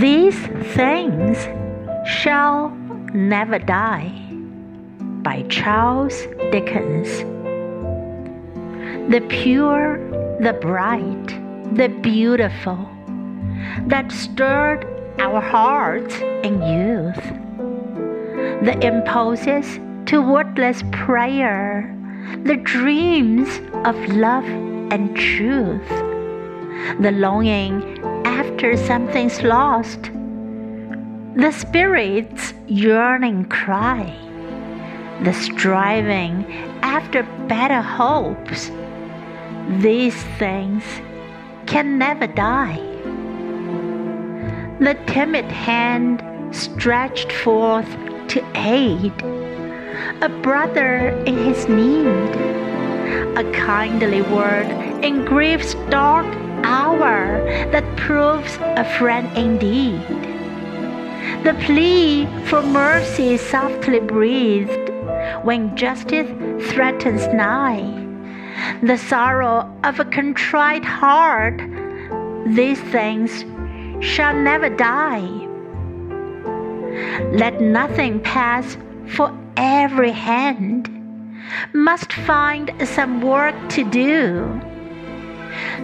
These things shall never die. By Charles Dickens. The pure, the bright, the beautiful, that stirred our hearts in youth. The impulses to wordless prayer, the dreams of love and truth, the longing after something's lost, the spirit's yearning cry, the striving after better hopes. These things can never die. The timid hand stretched forth to aid a brother in his need, a kindly word in grief's dark hour that proves a friend indeed. The plea for mercy softly breathed when justice threatens nigh. The sorrow of a contrite heart, these things shall never die. Let nothing pass for every hand must find some work to do.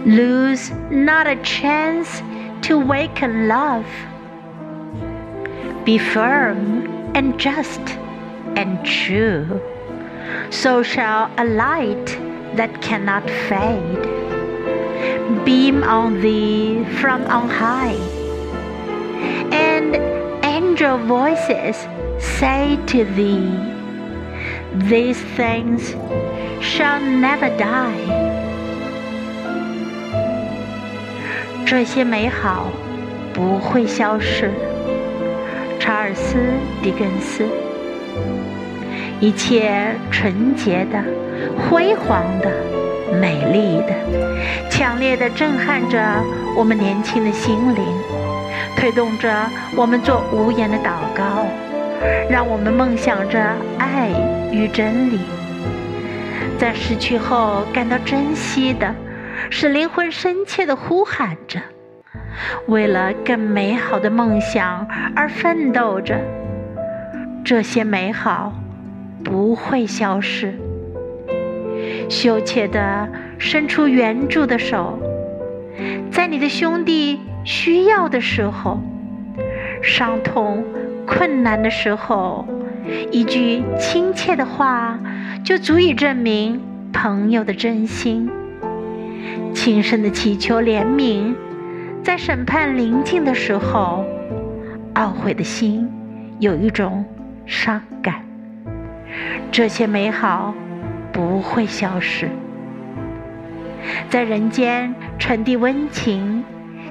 Lose not a chance to waken love. Be firm and just and true. So shall a light that cannot fade beam on thee from on high. And angel voices say to thee, These things shall never die. 这些美好不会消失。查尔斯·狄更斯。一切纯洁的、辉煌的、美丽的、强烈的震撼着我们年轻的心灵，推动着我们做无言的祷告，让我们梦想着爱与真理。在失去后感到珍惜的，使灵魂深切的呼喊着。为了更美好的梦想而奋斗着，这些美好不会消失。羞怯地伸出援助的手，在你的兄弟需要的时候、伤痛、困难的时候，一句亲切的话就足以证明朋友的真心。轻声的祈求怜悯。在审判临近的时候，懊悔的心有一种伤感。这些美好不会消失，在人间传递温情，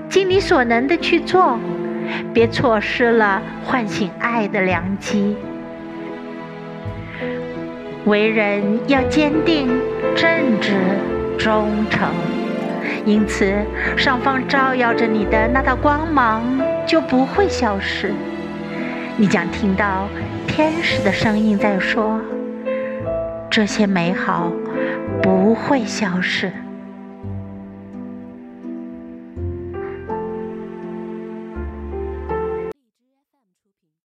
尽你所能的去做，别错失了唤醒爱的良机。为人要坚定、正直、忠诚。因此，上方照耀着你的那道光芒就不会消失。你将听到天使的声音在说：“这些美好不会消失。”